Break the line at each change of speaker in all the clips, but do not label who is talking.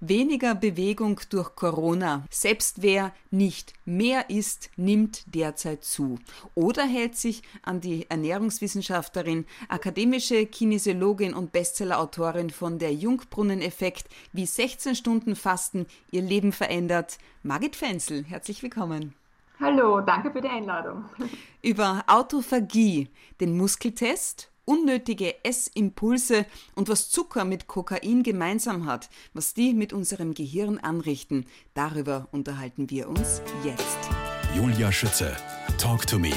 Weniger Bewegung durch Corona. Selbst wer nicht mehr isst, nimmt derzeit zu. Oder hält sich an die Ernährungswissenschaftlerin, akademische Kinesiologin und Bestsellerautorin von der Jungbrunnen-Effekt, wie 16 Stunden Fasten ihr Leben verändert. Margit Fenzel, herzlich willkommen.
Hallo, danke für die Einladung.
Über Autophagie, den Muskeltest unnötige Essimpulse und was Zucker mit Kokain gemeinsam hat, was die mit unserem Gehirn anrichten, darüber unterhalten wir uns jetzt.
Julia Schütze, Talk to Me.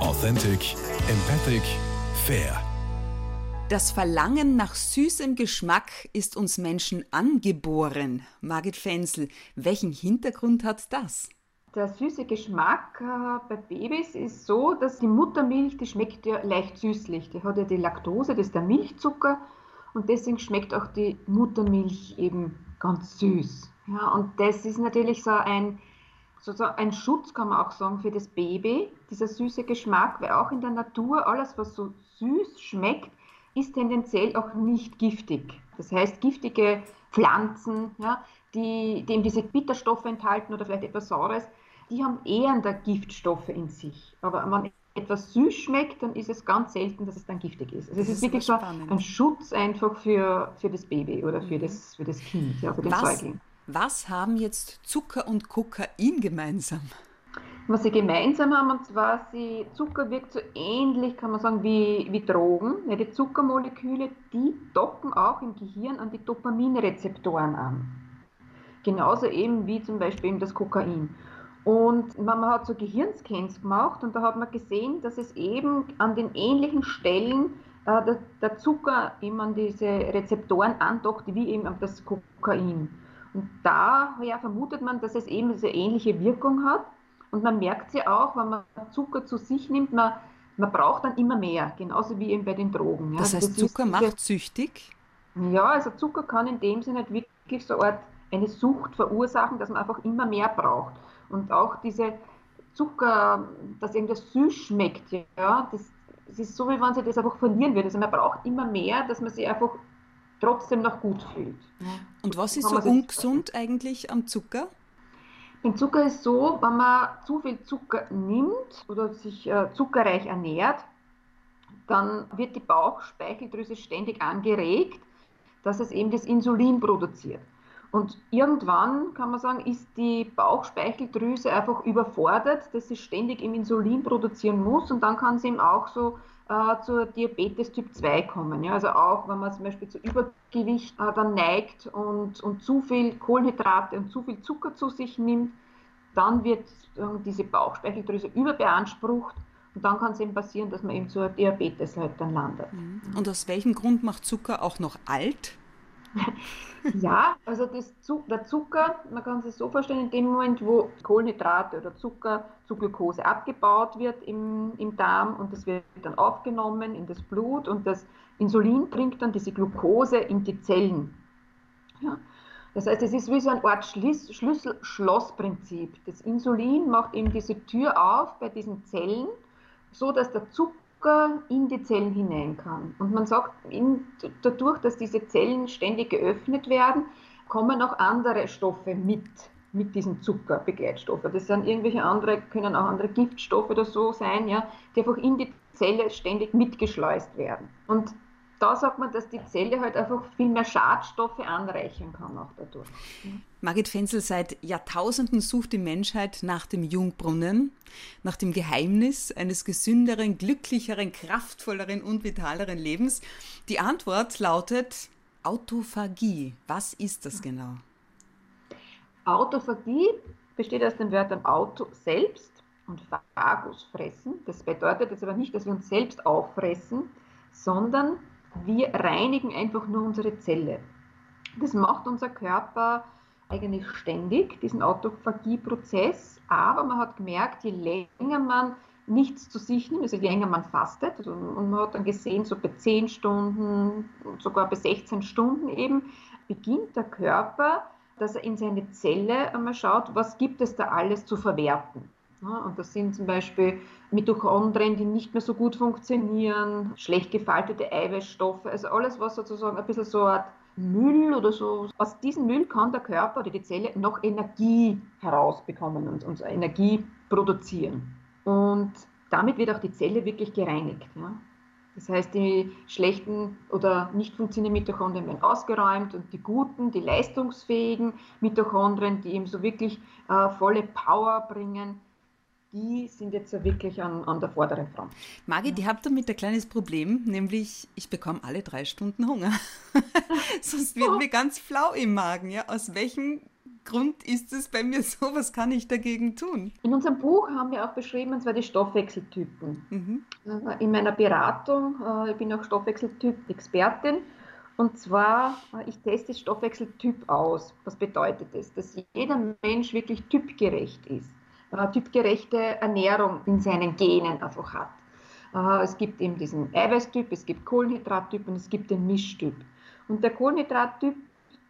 Authentic, empathic, fair.
Das Verlangen nach süßem Geschmack ist uns Menschen angeboren. Margit Fenzel, welchen Hintergrund hat das?
Der süße Geschmack äh, bei Babys ist so, dass die Muttermilch, die schmeckt ja leicht süßlich. Die hat ja die Laktose, das ist der Milchzucker und deswegen schmeckt auch die Muttermilch eben ganz süß. Ja, und das ist natürlich so ein, sozusagen ein Schutz, kann man auch sagen, für das Baby, dieser süße Geschmack, weil auch in der Natur alles, was so süß schmeckt, ist tendenziell auch nicht giftig. Das heißt, giftige Pflanzen, ja, die, die eben diese Bitterstoffe enthalten oder vielleicht etwas Saures, die haben eher da Giftstoffe in sich. Aber wenn etwas süß schmeckt, dann ist es ganz selten, dass es dann giftig ist. Also es ist, ist wirklich so ein Schutz einfach für, für das Baby oder für, mhm. das, für das Kind, ja, für den
was,
Säugling.
Was haben jetzt Zucker und Kokain gemeinsam?
Was sie gemeinsam haben, und zwar, sie, Zucker wirkt so ähnlich, kann man sagen, wie, wie Drogen. Ja, die Zuckermoleküle, die docken auch im Gehirn an die Dopaminrezeptoren an. Genauso eben wie zum Beispiel eben das Kokain. Und man hat so Gehirnscans gemacht und da hat man gesehen, dass es eben an den ähnlichen Stellen äh, der, der, Zucker eben an diese Rezeptoren andockt, wie eben an das Kokain. Und daher vermutet man, dass es eben diese ähnliche Wirkung hat. Und man merkt sie auch, wenn man Zucker zu sich nimmt, man, man braucht dann immer mehr, genauso wie eben bei den Drogen.
Ja. Das heißt, das Zucker macht süchtig?
Ja, also Zucker kann in dem Sinne wirklich so eine Art eine Sucht verursachen, dass man einfach immer mehr braucht. Und auch diese Zucker, dass irgendwas süß schmeckt, ja, das, das ist so, wie wenn sie das einfach verlieren würde. Also man braucht immer mehr, dass man sich einfach trotzdem noch gut fühlt.
Und was ist so ungesund eigentlich am Zucker?
Beim Zucker ist so, wenn man zu viel Zucker nimmt oder sich äh, zuckerreich ernährt, dann wird die Bauchspeicheldrüse ständig angeregt, dass es eben das Insulin produziert. Und irgendwann kann man sagen, ist die Bauchspeicheldrüse einfach überfordert, dass sie ständig im Insulin produzieren muss und dann kann sie eben auch so äh, zur Diabetes Typ 2 kommen. Ja? Also auch wenn man zum Beispiel zu Übergewicht äh, dann neigt und, und zu viel Kohlenhydrate und zu viel Zucker zu sich nimmt, dann wird äh, diese Bauchspeicheldrüse überbeansprucht und dann kann es eben passieren, dass man eben zur Diabetes halt dann landet.
Mhm. Und aus welchem Grund macht Zucker auch noch alt?
Ja, also das, der Zucker, man kann sich so vorstellen, in dem Moment, wo Kohlenhydrate oder Zucker zu Glucose abgebaut wird im, im Darm und das wird dann aufgenommen in das Blut und das Insulin bringt dann diese Glucose in die Zellen. Ja. Das heißt, es ist wie so eine Art Schlüssel-Schloss-Prinzip. Das Insulin macht eben diese Tür auf bei diesen Zellen, so dass der Zucker Zucker in die Zellen hinein kann. Und man sagt, in, dadurch, dass diese Zellen ständig geöffnet werden, kommen auch andere Stoffe mit, mit diesen Zuckerbegleitstoffe. Das sind irgendwelche andere, können auch andere Giftstoffe oder so sein, ja, die einfach in die Zelle ständig mitgeschleust werden. Und da sagt man, dass die Zelle halt einfach viel mehr Schadstoffe anreichern kann auch dadurch.
Margit Fenzel, seit Jahrtausenden sucht die Menschheit nach dem Jungbrunnen, nach dem Geheimnis eines gesünderen, glücklicheren, kraftvolleren und vitaleren Lebens. Die Antwort lautet Autophagie. Was ist das genau?
Autophagie besteht aus den Wörtern Auto selbst und Phagus fressen. Das bedeutet jetzt aber nicht, dass wir uns selbst auffressen, sondern wir reinigen einfach nur unsere Zelle. Das macht unser Körper eigentlich ständig, diesen Autophagie-Prozess, aber man hat gemerkt, je länger man nichts zu sich nimmt, also je länger man fastet, also, und man hat dann gesehen, so bei 10 Stunden, sogar bei 16 Stunden eben, beginnt der Körper, dass er in seine Zelle einmal schaut, was gibt es da alles zu verwerten. Und das sind zum Beispiel Mitochondrien, die nicht mehr so gut funktionieren, schlecht gefaltete Eiweißstoffe, also alles, was sozusagen ein bisschen so eine Müll oder so. Aus diesem Müll kann der Körper oder die Zelle noch Energie herausbekommen und, und Energie produzieren. Und damit wird auch die Zelle wirklich gereinigt. Ja. Das heißt, die schlechten oder nicht funktionierenden Mitochondrien werden ausgeräumt und die guten, die leistungsfähigen Mitochondrien, die eben so wirklich äh, volle Power bringen, die sind jetzt wirklich an, an der vorderen Front.
Margit, ja. ich habe damit ein kleines Problem, nämlich ich bekomme alle drei Stunden Hunger. Sonst wird oh. mir ganz flau im Magen. Ja? Aus welchem Grund ist es bei mir so? Was kann ich dagegen tun?
In unserem Buch haben wir auch beschrieben, und zwar die Stoffwechseltypen. Mhm. Äh, in meiner Beratung, äh, ich bin auch Stoffwechseltyp-Expertin, und zwar, äh, ich teste Stoffwechseltyp aus. Was bedeutet das? Dass jeder Mensch wirklich typgerecht ist typgerechte Ernährung in seinen Genen einfach hat. Äh, es gibt eben diesen Eiweißtyp, es gibt Kohlenhydrattyp und es gibt den Mischtyp. Und der Kohlenhydrattyp,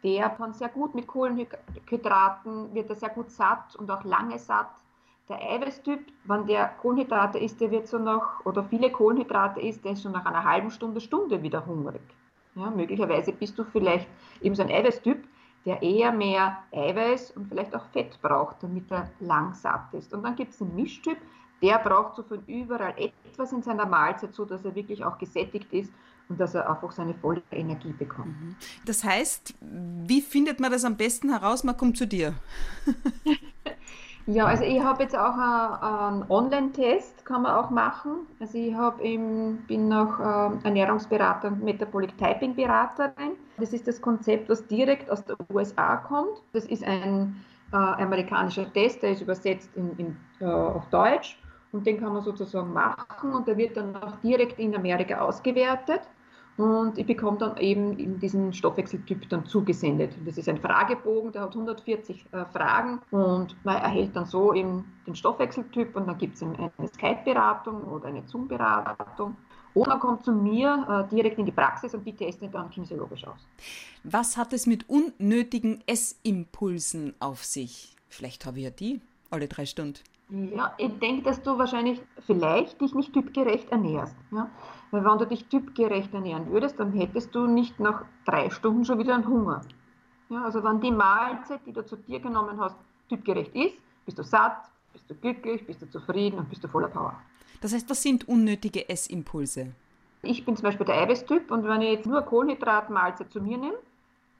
der kann sehr gut mit Kohlenhydraten, wird er sehr gut satt und auch lange satt. Der Eiweißtyp, wenn der Kohlenhydrate isst, der wird so nach, oder viele Kohlenhydrate isst, der ist schon nach einer halben Stunde, Stunde wieder hungrig. Ja, möglicherweise bist du vielleicht eben so ein Eiweißtyp, der eher mehr Eiweiß und vielleicht auch Fett braucht, damit er lang satt ist. Und dann gibt es einen Mischtyp, der braucht so von überall etwas in seiner Mahlzeit, so dass er wirklich auch gesättigt ist und dass er einfach seine volle Energie bekommt. Mhm.
Das heißt, wie findet man das am besten heraus? Man kommt zu dir.
Ja, also ich habe jetzt auch einen Online-Test, kann man auch machen. Also ich eben, bin noch ähm, Ernährungsberater und Metabolic Typing Beraterin. Das ist das Konzept, was direkt aus den USA kommt. Das ist ein äh, amerikanischer Test, der ist übersetzt in, in, äh, auf Deutsch und den kann man sozusagen machen und der wird dann auch direkt in Amerika ausgewertet. Und ich bekomme dann eben diesen Stoffwechseltyp dann zugesendet. Das ist ein Fragebogen, der hat 140 äh, Fragen und man erhält dann so eben den Stoffwechseltyp und dann gibt es eine Skype-Beratung oder eine Zoom-Beratung. Oder man kommt zu mir äh, direkt in die Praxis und die testen dann kinesiologisch aus.
Was hat es mit unnötigen Essimpulsen auf sich? Vielleicht habe ich ja die alle drei Stunden.
Ja, ich denke, dass du wahrscheinlich vielleicht dich nicht typgerecht ernährst. Ja? Weil wenn du dich typgerecht ernähren würdest, dann hättest du nicht nach drei Stunden schon wieder einen Hunger. Ja, also wenn die Mahlzeit, die du zu dir genommen hast, typgerecht ist, bist du satt, bist du glücklich, bist du zufrieden und bist du voller Power.
Das heißt, was sind unnötige Essimpulse?
Ich bin zum Beispiel der Eiweißtyp und wenn ich jetzt nur Kohlenhydratmahlzeit zu mir nehme,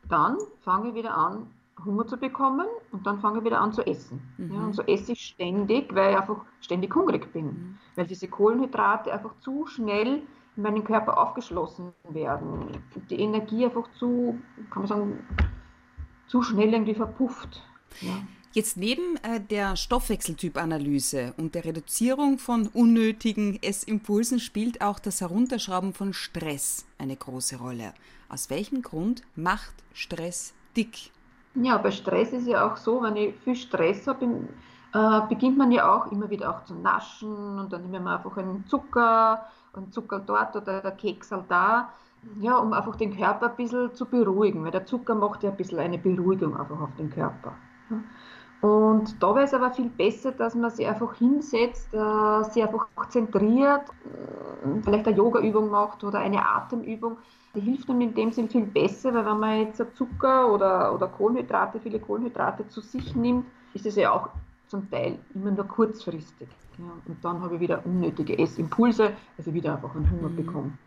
dann fange ich wieder an, Hunger zu bekommen und dann fange ich wieder an zu essen. Mhm. Ja, und so esse ich ständig, weil ich einfach ständig hungrig bin. Mhm. Weil diese Kohlenhydrate einfach zu schnell in meinen Körper aufgeschlossen werden. Die Energie einfach zu, kann man sagen, zu schnell irgendwie verpufft. Ja.
Jetzt neben äh, der Stoffwechseltypanalyse und der Reduzierung von unnötigen Essimpulsen spielt auch das Herunterschrauben von Stress eine große Rolle. Aus welchem Grund macht Stress dick?
Ja, bei Stress ist ja auch so, wenn ich viel Stress habe, äh, beginnt man ja auch immer wieder auch zu naschen und dann nehmen wir einfach einen Zucker, einen Zucker dort oder der Keksal da, ja, um einfach den Körper ein bisschen zu beruhigen, weil der Zucker macht ja ein bisschen eine Beruhigung einfach auf den Körper. Und da wäre es aber viel besser, dass man sich einfach hinsetzt, äh, sich einfach zentriert, äh, vielleicht eine Yoga-Übung macht oder eine Atemübung. Die hilft einem in dem Sinn viel besser, weil wenn man jetzt Zucker oder, oder Kohlenhydrate, viele Kohlenhydrate zu sich nimmt, ist es ja auch zum Teil immer nur kurzfristig. Ja, und dann habe ich wieder unnötige Essimpulse, also wieder einfach einen Hunger mhm. bekommen.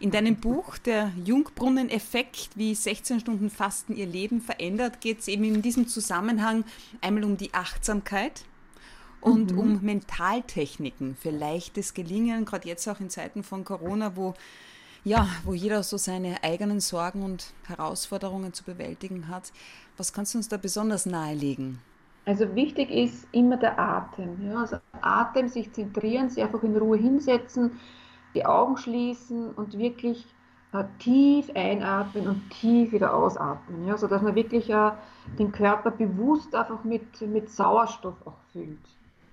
In deinem Buch, der Jungbrunnen-Effekt, wie 16 Stunden Fasten ihr Leben verändert, geht es eben in diesem Zusammenhang einmal um die Achtsamkeit und mhm. um Mentaltechniken für leichtes Gelingen, gerade jetzt auch in Zeiten von Corona, wo ja, wo jeder so seine eigenen Sorgen und Herausforderungen zu bewältigen hat. Was kannst du uns da besonders nahelegen?
Also wichtig ist immer der Atem. Ja? Also Atem, sich zentrieren, sich einfach in Ruhe hinsetzen, die Augen schließen und wirklich äh, tief einatmen und tief wieder ausatmen. Ja? Sodass man wirklich äh, den Körper bewusst einfach mit, mit Sauerstoff auch füllt.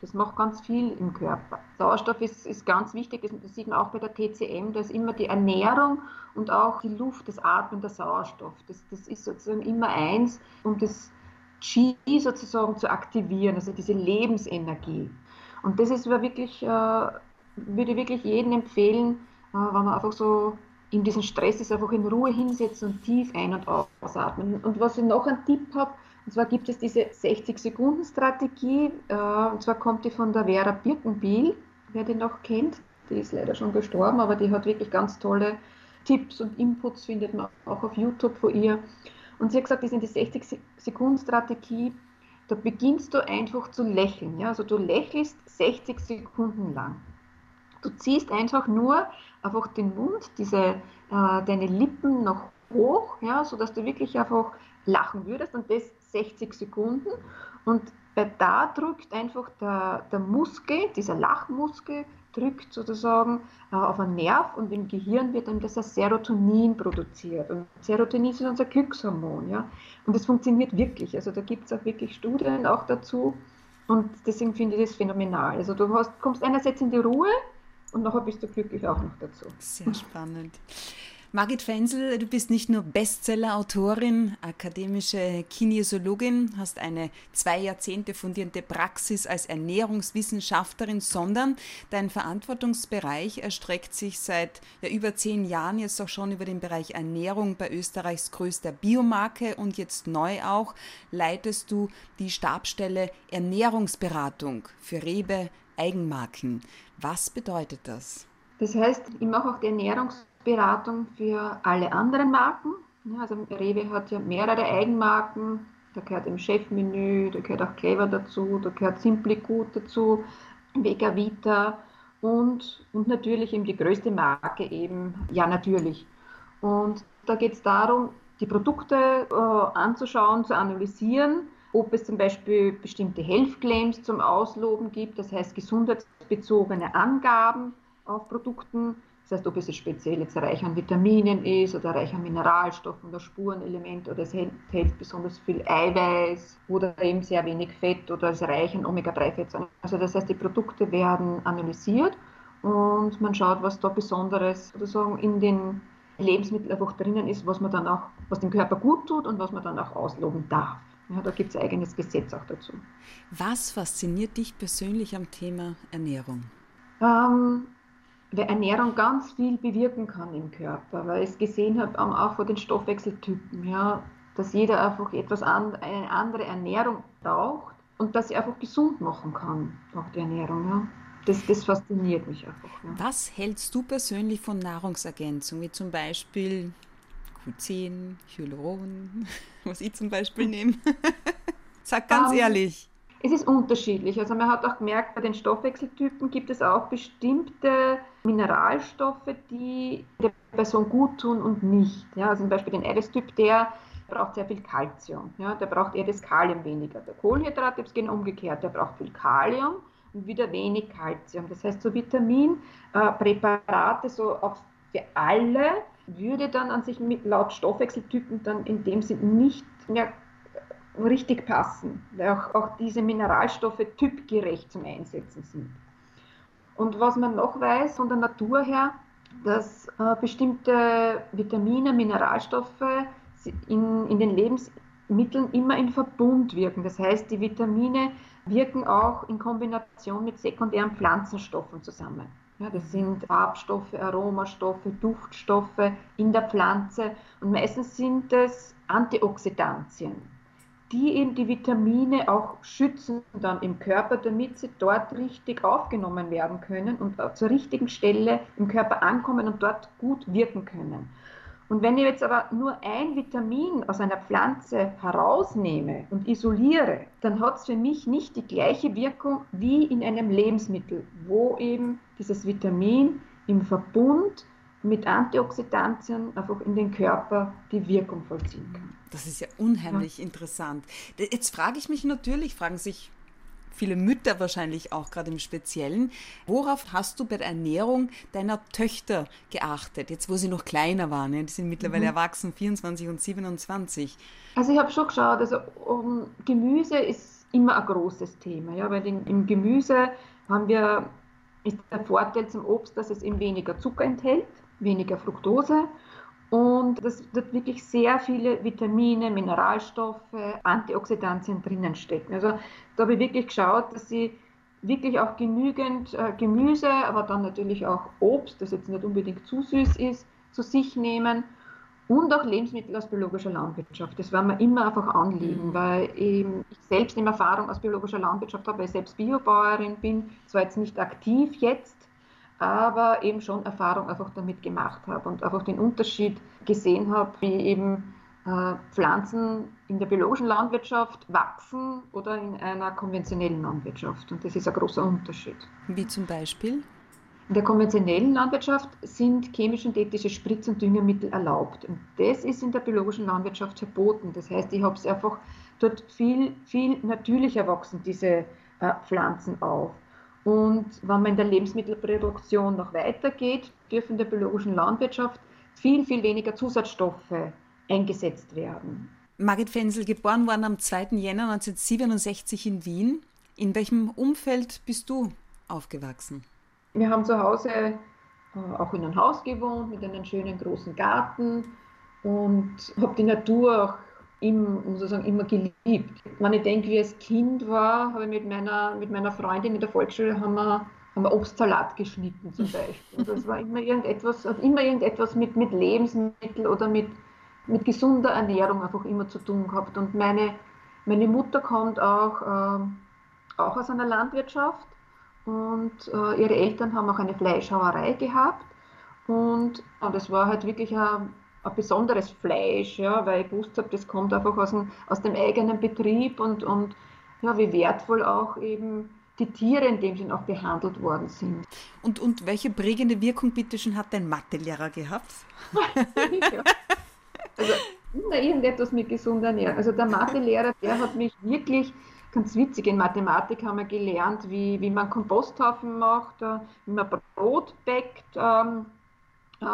Das macht ganz viel im Körper. Sauerstoff ist, ist ganz wichtig, das sieht man auch bei der TCM, da ist immer die Ernährung und auch die Luft, das Atmen der Sauerstoff. Das, das ist sozusagen immer eins, um das Qi sozusagen zu aktivieren, also diese Lebensenergie. Und das ist wirklich, äh, würde wirklich jedem empfehlen, äh, wenn man einfach so in diesen Stress ist, einfach in Ruhe hinsetzen und tief ein- und ausatmen. Und was ich noch einen Tipp habe, und zwar gibt es diese 60-Sekunden-Strategie, äh, und zwar kommt die von der Vera Birkenbiel, wer die noch kennt, die ist leider schon gestorben, aber die hat wirklich ganz tolle Tipps und Inputs, findet man auch auf YouTube von ihr. Und sie hat gesagt, das die 60-Sekunden-Strategie, da beginnst du einfach zu lächeln. Ja? Also du lächelst 60 Sekunden lang. Du ziehst einfach nur einfach den Mund, diese, äh, deine Lippen noch hoch, ja, sodass du wirklich einfach lachen würdest und das 60 Sekunden. Und bei da drückt einfach der, der Muskel, dieser Lachmuskel, drückt sozusagen äh, auf einen Nerv und im Gehirn wird dann das Serotonin produziert. Und Serotonin ist unser Glückshormon. Ja? Und das funktioniert wirklich. Also da gibt es auch wirklich Studien auch dazu. Und deswegen finde ich das phänomenal. Also du hast, kommst einerseits in die Ruhe und nachher bist du glücklich auch noch dazu.
Sehr spannend. Margit Fensel, du bist nicht nur Bestseller-Autorin, akademische Kinesiologin, hast eine zwei Jahrzehnte fundierte Praxis als Ernährungswissenschaftlerin, sondern dein Verantwortungsbereich erstreckt sich seit ja, über zehn Jahren jetzt auch schon über den Bereich Ernährung bei Österreichs größter Biomarke und jetzt neu auch leitest du die Stabstelle Ernährungsberatung für Rebe Eigenmarken. Was bedeutet das?
Das heißt, ich mache auch die Ernährungsberatung Beratung für alle anderen Marken. Also Rewe hat ja mehrere Eigenmarken. Da gehört im Chefmenü, da gehört auch Clever dazu, da gehört Simply Good dazu, Vega Vita und, und natürlich eben die größte Marke eben, ja natürlich. Und da geht es darum, die Produkte äh, anzuschauen, zu analysieren, ob es zum Beispiel bestimmte Health Claims zum Ausloben gibt, das heißt gesundheitsbezogene Angaben auf Produkten das heißt, ob es speziell jetzt reich an Vitaminen ist oder reich an Mineralstoffen oder Spurenelemente oder es enthält besonders viel Eiweiß oder eben sehr wenig Fett oder es reich an Omega-3-Fettsäuren. Also das heißt, die Produkte werden analysiert und man schaut, was da Besonderes sozusagen in den Lebensmitteln einfach drinnen ist, was man dann auch, was dem Körper gut tut und was man dann auch ausloben darf. Ja, da gibt es ein eigenes Gesetz auch dazu.
Was fasziniert dich persönlich am Thema Ernährung?
Ähm, weil Ernährung ganz viel bewirken kann im Körper, weil ich es gesehen habe, auch von den Stoffwechseltypen, ja, dass jeder einfach etwas an, eine andere Ernährung braucht und dass sie einfach gesund machen kann, auch die Ernährung. Ja. Das, das fasziniert mich einfach. Ja.
Was hältst du persönlich von Nahrungsergänzung, wie zum Beispiel Q10, Hyaluron, was ich zum Beispiel nehme? Sag ganz um, ähm, ehrlich.
Es ist unterschiedlich. Also man hat auch gemerkt, bei den Stoffwechseltypen gibt es auch bestimmte Mineralstoffe, die der Person gut tun und nicht. Ja, also zum Beispiel den Eiweißtyp, der braucht sehr viel Kalzium. Ja, der braucht eher das Kalium weniger. Der Kohlenhydrat ist genau umgekehrt, der braucht viel Kalium und wieder wenig Kalzium. Das heißt, so Vitaminpräparate, äh, so auch für alle, würde dann an sich mit, laut Stoffwechseltypen dann in dem Sinn nicht mehr richtig passen, weil auch, auch diese Mineralstoffe typgerecht zum Einsetzen sind. Und was man noch weiß von der Natur her, dass äh, bestimmte Vitamine, Mineralstoffe in, in den Lebensmitteln immer in Verbund wirken. Das heißt, die Vitamine wirken auch in Kombination mit sekundären Pflanzenstoffen zusammen. Ja, das sind Farbstoffe, Aromastoffe, Duftstoffe in der Pflanze und meistens sind es Antioxidantien die eben die Vitamine auch schützen dann im Körper, damit sie dort richtig aufgenommen werden können und zur richtigen Stelle im Körper ankommen und dort gut wirken können. Und wenn ich jetzt aber nur ein Vitamin aus einer Pflanze herausnehme und isoliere, dann hat es für mich nicht die gleiche Wirkung wie in einem Lebensmittel, wo eben dieses Vitamin im Verbund mit Antioxidantien einfach in den Körper die Wirkung vollziehen kann.
Das ist ja unheimlich ja. interessant. Jetzt frage ich mich natürlich, fragen sich viele Mütter wahrscheinlich auch gerade im Speziellen. Worauf hast du bei der Ernährung deiner Töchter geachtet, jetzt wo sie noch kleiner waren? Ja, die sind mittlerweile mhm. erwachsen, 24 und 27.
Also ich habe schon geschaut, also um, Gemüse ist immer ein großes Thema, ja, weil in, im Gemüse haben wir, ist der Vorteil zum Obst, dass es eben weniger Zucker enthält, weniger Fructose und das wird wirklich sehr viele Vitamine, Mineralstoffe, Antioxidantien drinnen stecken. Also da habe ich wirklich geschaut, dass sie wirklich auch genügend äh, Gemüse, aber dann natürlich auch Obst, das jetzt nicht unbedingt zu süß ist, zu sich nehmen und auch Lebensmittel aus biologischer Landwirtschaft. Das war mir immer einfach Anliegen, mhm. weil eben ich selbst eine Erfahrung aus biologischer Landwirtschaft habe, weil ich selbst Biobäuerin bin, zwar jetzt nicht aktiv jetzt, aber eben schon Erfahrung einfach damit gemacht habe und einfach den Unterschied gesehen habe, wie eben äh, Pflanzen in der biologischen Landwirtschaft wachsen oder in einer konventionellen Landwirtschaft. Und das ist ein großer Unterschied.
Wie zum Beispiel?
In der konventionellen Landwirtschaft sind chemisch-synthetische Spritz- und Düngemittel erlaubt. Und das ist in der biologischen Landwirtschaft verboten. Das heißt, ich habe es einfach dort viel, viel natürlicher wachsen, diese äh, Pflanzen auf. Und wenn man in der Lebensmittelproduktion noch weitergeht, dürfen der biologischen Landwirtschaft viel, viel weniger Zusatzstoffe eingesetzt werden.
Margit Fensel, geboren worden am 2. Jänner 1967 in Wien. In welchem Umfeld bist du aufgewachsen?
Wir haben zu Hause äh, auch in einem Haus gewohnt mit einem schönen großen Garten und habe die Natur auch im, muss ich sagen, immer geliebt. Wenn ich denke, wie ich als Kind war, habe ich mit meiner, mit meiner Freundin in der Volksschule haben wir, haben wir Obstsalat geschnitten zum Beispiel. Und das war immer irgendetwas, hat immer irgendetwas mit, mit Lebensmitteln oder mit, mit gesunder Ernährung einfach immer zu tun gehabt. Und meine, meine Mutter kommt auch, äh, auch aus einer Landwirtschaft und äh, ihre Eltern haben auch eine Fleischhauerei gehabt. Und, und das war halt wirklich ein, ein besonderes Fleisch, ja, weil ich gewusst habe, das kommt einfach aus dem, aus dem eigenen Betrieb und, und ja, wie wertvoll auch eben die Tiere in dem Sinn auch behandelt worden sind.
Und, und welche prägende Wirkung bitteschön hat dein Mathelehrer gehabt?
ja. Also immer irgendetwas mit gesunder Ernährung. Also der Mathelehrer, der hat mich wirklich ganz witzig, in Mathematik haben wir gelernt, wie, wie man Komposthaufen macht, äh, wie man Brot bäckt ähm, äh,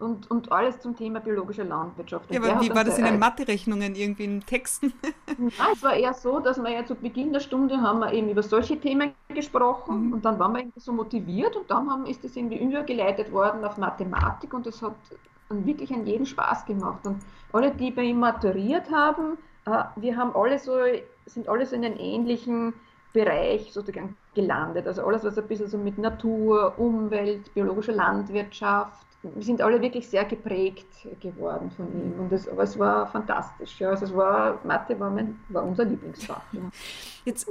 und, und alles zum Thema biologische Landwirtschaft.
ja, aber wie war das in den Mathe-Rechnungen irgendwie in Texten?
Nein, es war eher so, dass wir ja zu Beginn der Stunde haben wir eben über solche Themen gesprochen mhm. und dann waren wir irgendwie so motiviert und dann haben, ist das irgendwie übergeleitet worden auf Mathematik und es hat wirklich an jeden Spaß gemacht. Und alle, die bei ihm maturiert haben, äh, wir haben alle so, sind alle so in einem ähnlichen Bereich sozusagen gelandet. Also alles, was ein bisschen so mit Natur, Umwelt, biologischer Landwirtschaft, wir sind alle wirklich sehr geprägt geworden von ihm. Und das, aber es war fantastisch. Ja. Also es war, Mathe war, mein, war unser Lieblingsfach. Ja.
Jetzt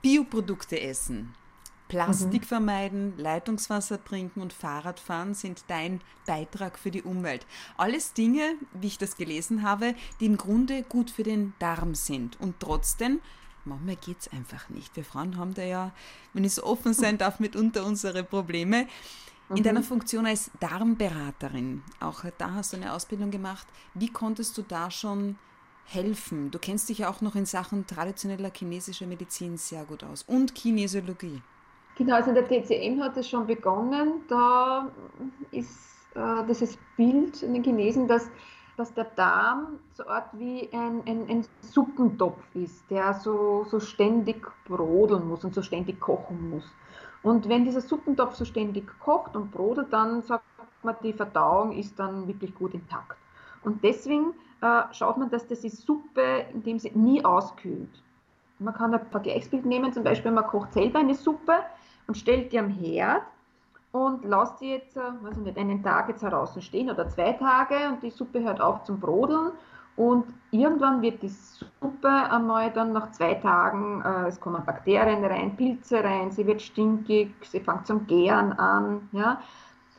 Bioprodukte essen. Plastik mhm. vermeiden, Leitungswasser trinken und Fahrradfahren sind dein Beitrag für die Umwelt. Alles Dinge, wie ich das gelesen habe, die im Grunde gut für den Darm sind. Und trotzdem, manchmal geht es einfach nicht. Wir Frauen haben da ja, wenn ich so offen sein darf, mitunter unsere Probleme. In mhm. deiner Funktion als Darmberaterin, auch da hast du eine Ausbildung gemacht, wie konntest du da schon helfen? Du kennst dich ja auch noch in Sachen traditioneller chinesischer Medizin sehr gut aus und Kinesiologie.
Genau, also in der TCM hat es schon begonnen. Da ist äh, dieses Bild in den Chinesen, dass, dass der Darm so Art wie ein, ein, ein, Suppentopf ist, der so, so ständig brodeln muss und so ständig kochen muss. Und wenn dieser Suppentopf so ständig kocht und brodelt, dann sagt man, die Verdauung ist dann wirklich gut intakt. Und deswegen äh, schaut man, dass diese Suppe in dem Sinne nie auskühlt. Man kann ein Vergleichsbild nehmen, zum Beispiel man kocht selber eine Suppe, und stellt die am Herd und lasst die jetzt, äh, weiß nicht, einen Tag jetzt draußen stehen oder zwei Tage und die Suppe hört auf zum Brodeln und irgendwann wird die Suppe einmal dann nach zwei Tagen, äh, es kommen Bakterien rein, Pilze rein, sie wird stinkig, sie fängt zum Gären an, ja.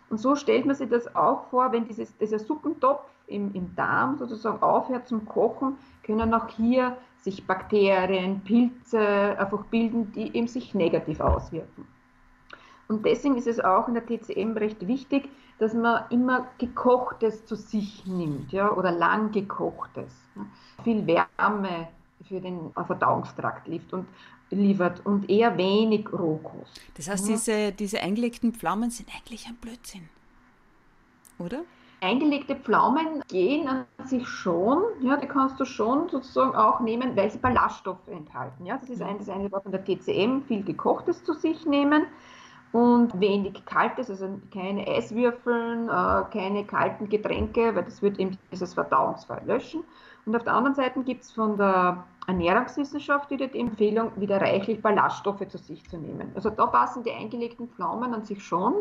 Und so stellt man sich das auch vor, wenn dieses, dieser Suppentopf im, im Darm sozusagen aufhört zum Kochen, können auch hier sich Bakterien, Pilze einfach bilden, die eben sich negativ auswirken. Und deswegen ist es auch in der TCM recht wichtig, dass man immer gekochtes zu sich nimmt, ja, oder lang gekochtes. Viel Wärme für den Verdauungstrakt liefert und, liefert und eher wenig Rohkost.
Das heißt, ja. diese, diese eingelegten Pflaumen sind eigentlich ein Blödsinn, oder?
Eingelegte Pflaumen gehen an sich schon, ja, die kannst du schon sozusagen auch nehmen, weil sie Ballaststoffe enthalten. Ja, das ist ein, das eine Wort von der TCM, viel gekochtes zu sich nehmen und wenig kaltes, also keine Eiswürfeln, äh, keine kalten Getränke, weil das wird eben dieses Verdauungsfall löschen. Und auf der anderen Seite gibt es von der Ernährungswissenschaft wieder die Empfehlung, wieder reichlich Ballaststoffe zu sich zu nehmen. Also da passen die eingelegten Pflaumen an sich schon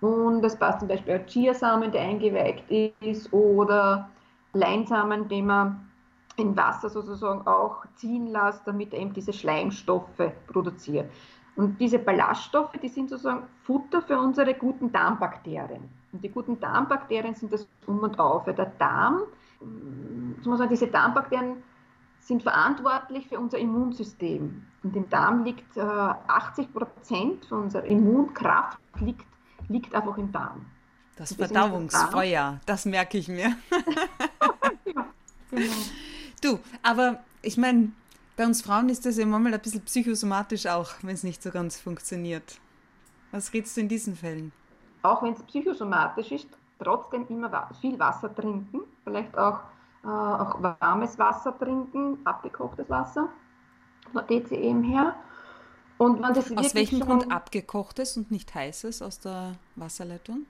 Und das passt zum Beispiel auch Chiasamen, der eingeweicht ist, oder Leinsamen, den man in Wasser sozusagen auch ziehen lässt, damit er eben diese Schleimstoffe produziert. Und diese Ballaststoffe, die sind sozusagen Futter für unsere guten Darmbakterien. Und die guten Darmbakterien sind das Um und Auf. Der Darm, muss man diese Darmbakterien sind verantwortlich für unser Immunsystem. Und im Darm liegt äh, 80 Prozent von unserer Immunkraft liegt, liegt einfach im Darm.
Das Verdauungsfeuer, das merke ich mir. ja, genau. Du, aber ich meine, bei uns Frauen ist das ja manchmal ein bisschen psychosomatisch auch, wenn es nicht so ganz funktioniert. Was redest du in diesen Fällen?
Auch wenn es psychosomatisch ist, trotzdem immer viel Wasser trinken, vielleicht auch äh, auch warmes Wasser trinken, abgekochtes Wasser, von TCM her.
Und wenn das aus welchem Grund abgekochtes und nicht heißes aus der Wasserleitung?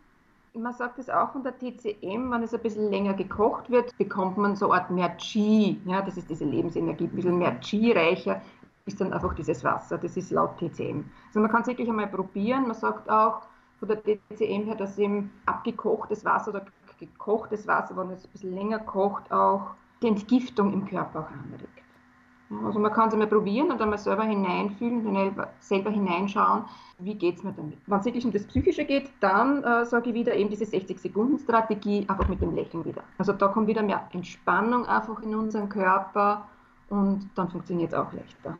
Man sagt es auch von der TCM, wenn es ein bisschen länger gekocht wird, bekommt man so eine Art mehr Qi. Ja, das ist diese Lebensenergie, ein bisschen mehr Qi reicher ist dann einfach dieses Wasser. Das ist laut TCM. Also man kann es wirklich einmal probieren. Man sagt auch von der TCM her, dass eben abgekochtes Wasser oder gekochtes Wasser, wenn es ein bisschen länger kocht, auch die Entgiftung im Körper auch anregt. Also man kann es einmal probieren und einmal selber hineinfühlen, selber hineinschauen, wie geht es mir damit. Wenn es wirklich um das Psychische geht, dann äh, sage ich wieder eben diese 60-Sekunden-Strategie, einfach mit dem Lächeln wieder. Also da kommt wieder mehr Entspannung einfach in unseren Körper und dann funktioniert es auch leichter.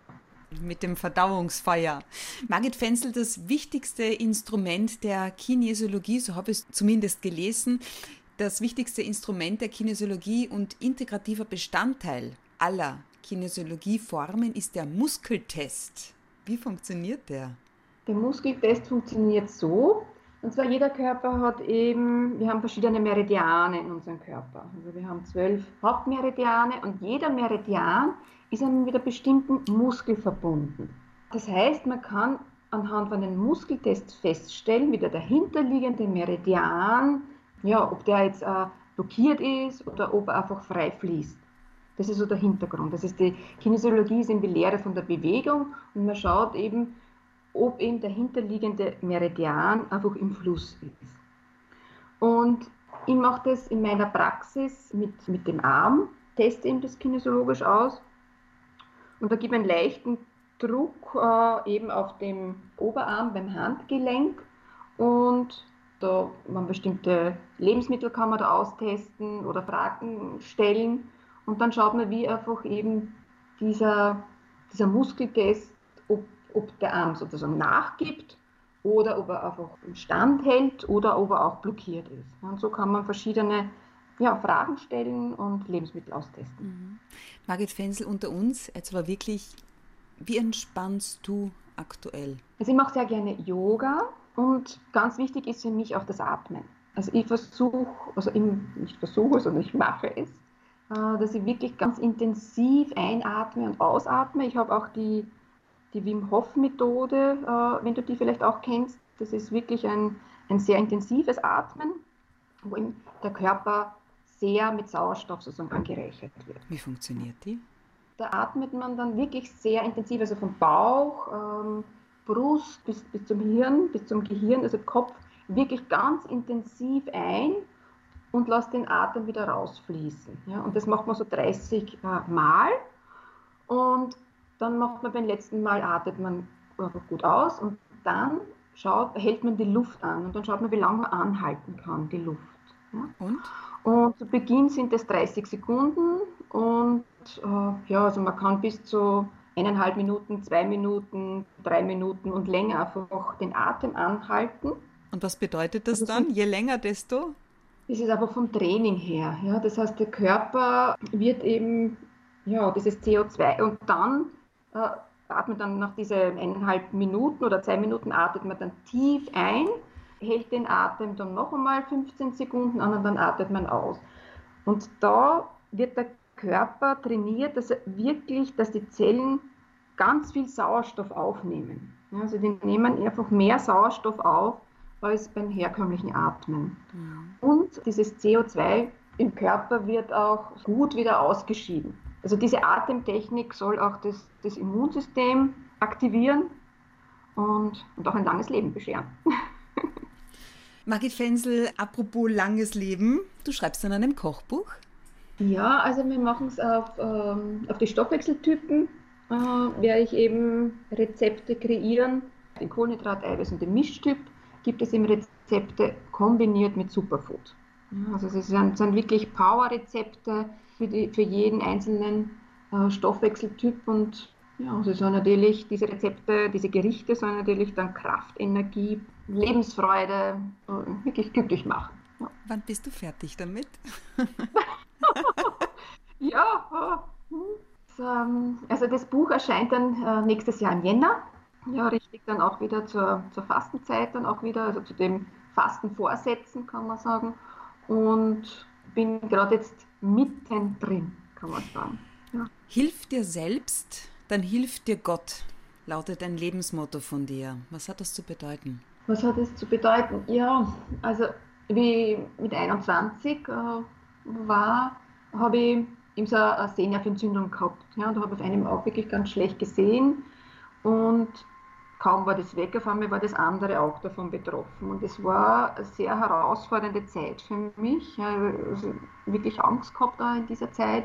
Mit dem Verdauungsfeuer. Margit Fenzel, das wichtigste Instrument der Kinesiologie, so habe ich es zumindest gelesen, das wichtigste Instrument der Kinesiologie und integrativer Bestandteil aller Kinesiologieformen ist der Muskeltest. Wie funktioniert der?
Der Muskeltest funktioniert so, und zwar jeder Körper hat eben, wir haben verschiedene Meridiane in unserem Körper. Also wir haben zwölf Hauptmeridiane und jeder Meridian ist mit einem bestimmten Muskel verbunden. Das heißt, man kann anhand von einem Muskeltest feststellen, wie der dahinterliegende Meridian ja, ob der jetzt äh, blockiert ist oder ob er einfach frei fließt. Das ist so der Hintergrund. Das ist die Kinesiologie ist eben die Lehre von der Bewegung und man schaut eben, ob eben der hinterliegende Meridian einfach im Fluss ist. Und ich mache das in meiner Praxis mit, mit dem Arm, teste eben das kinesiologisch aus und da ich einen leichten Druck äh, eben auf dem Oberarm beim Handgelenk und da man bestimmte Lebensmittel kann man da austesten oder Fragen stellen und dann schaut man, wie einfach eben dieser, dieser Muskeltest, ob, ob der Arm sozusagen nachgibt oder ob er einfach im Stand hält oder ob er auch blockiert ist. Und so kann man verschiedene ja, Fragen stellen und Lebensmittel austesten. Mhm.
Margit Fensel unter uns, jetzt war wirklich, wie entspannst du aktuell?
Also ich mache sehr gerne Yoga und ganz wichtig ist für mich auch das Atmen. Also ich versuche, also ich nicht versuche, sondern ich mache es, dass ich wirklich ganz intensiv einatme und ausatme. Ich habe auch die, die Wim Hof Methode, äh, wenn du die vielleicht auch kennst. Das ist wirklich ein, ein sehr intensives Atmen, wo der Körper sehr mit Sauerstoff sozusagen angereichert wird.
Wie funktioniert die?
Da atmet man dann wirklich sehr intensiv, also vom Bauch, ähm, Brust bis, bis zum Hirn, bis zum Gehirn, also Kopf, wirklich ganz intensiv ein und lasst den Atem wieder rausfließen. Ja? Und das macht man so 30 äh, Mal. Und dann macht man beim letzten Mal, atmet man einfach gut aus und dann schaut, hält man die Luft an und dann schaut man, wie lange man anhalten kann, die Luft. Ja? Und? Und zu Beginn sind es 30 Sekunden und äh, ja, also man kann bis zu eineinhalb Minuten, zwei Minuten, drei Minuten und länger einfach den Atem anhalten.
Und was bedeutet das also dann? Je länger, desto?
Das ist aber vom Training her. Ja? Das heißt, der Körper wird eben, ja, dieses CO2 und dann äh, atmet dann nach diesen eineinhalb Minuten oder zwei Minuten atmet man dann tief ein, hält den Atem dann noch einmal 15 Sekunden an und dann atmet man aus. Und da wird der Körper trainiert, dass er wirklich, dass die Zellen ganz viel Sauerstoff aufnehmen. Also die nehmen einfach mehr Sauerstoff auf als beim herkömmlichen Atmen. Mhm. Und dieses CO2 im Körper wird auch gut wieder ausgeschieden. Also diese Atemtechnik soll auch das, das Immunsystem aktivieren und, und auch ein langes Leben bescheren.
Margit Fensel, apropos langes Leben, du schreibst an einem Kochbuch?
Ja, also wir machen es auf, ähm, auf die Stoffwechseltypen, äh, werde ich eben Rezepte kreieren. Den Kohlenhydrat, Eiweiß und den Mischtyp gibt es eben Rezepte kombiniert mit Superfood. Also es sind, sind wirklich Power-Rezepte für, für jeden einzelnen äh, Stoffwechseltyp und ja, also soll natürlich diese Rezepte, diese Gerichte sollen natürlich dann Kraft, Energie, Lebensfreude äh, wirklich glücklich machen.
Ja. Wann bist du fertig damit?
ja, ähm, also das Buch erscheint dann äh, nächstes Jahr im Jänner. Ja, richtig dann auch wieder zur, zur Fastenzeit, dann auch wieder, also zu dem Fastenvorsätzen, kann man sagen. Und bin gerade jetzt mittendrin, kann man sagen.
Ja. Hilf dir selbst, dann hilft dir Gott, lautet ein Lebensmotto von dir. Was hat das zu bedeuten?
Was hat es zu bedeuten? Ja, also wie mit 21 äh, war, habe ich eben so eine Sehnerventzündung gehabt. Ja, und da habe ich auf einem auch wirklich ganz schlecht gesehen. Und kaum war das weg, auf einmal war das andere auch davon betroffen. Und es war eine sehr herausfordernde Zeit für mich. Ja, also wirklich Angst gehabt da in dieser Zeit.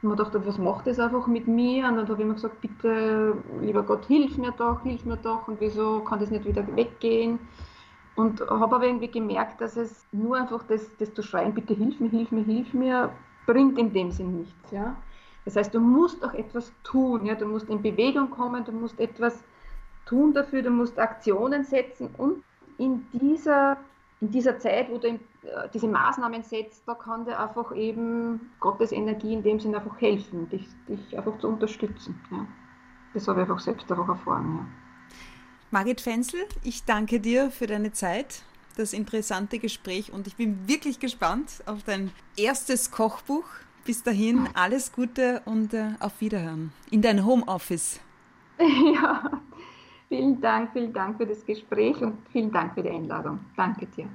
Und man dachte, was macht das einfach mit mir? Und dann habe ich mir gesagt, bitte, lieber Gott, hilf mir doch, hilf mir doch. Und wieso kann das nicht wieder weggehen? Und habe aber irgendwie gemerkt, dass es nur einfach das, das zu schreien, bitte hilf mir, hilf mir, hilf mir, bringt in dem Sinn nichts. Ja? Das heißt, du musst auch etwas tun. Ja? Du musst in Bewegung kommen, du musst etwas tun dafür, du musst Aktionen setzen und in dieser, in dieser Zeit, wo du äh, diese Maßnahmen setzt, da kann dir einfach eben Gottes Energie in dem Sinne einfach helfen, dich, dich einfach zu unterstützen. Ja. Das habe ich einfach selbst einfach erfahren. Ja.
Margit Fenzel, ich danke dir für deine Zeit, das interessante Gespräch und ich bin wirklich gespannt auf dein erstes Kochbuch. Bis dahin alles Gute und äh, auf Wiederhören in dein Homeoffice.
Ja, Vielen Dank, vielen Dank für das Gespräch und vielen Dank für die Einladung. Danke dir.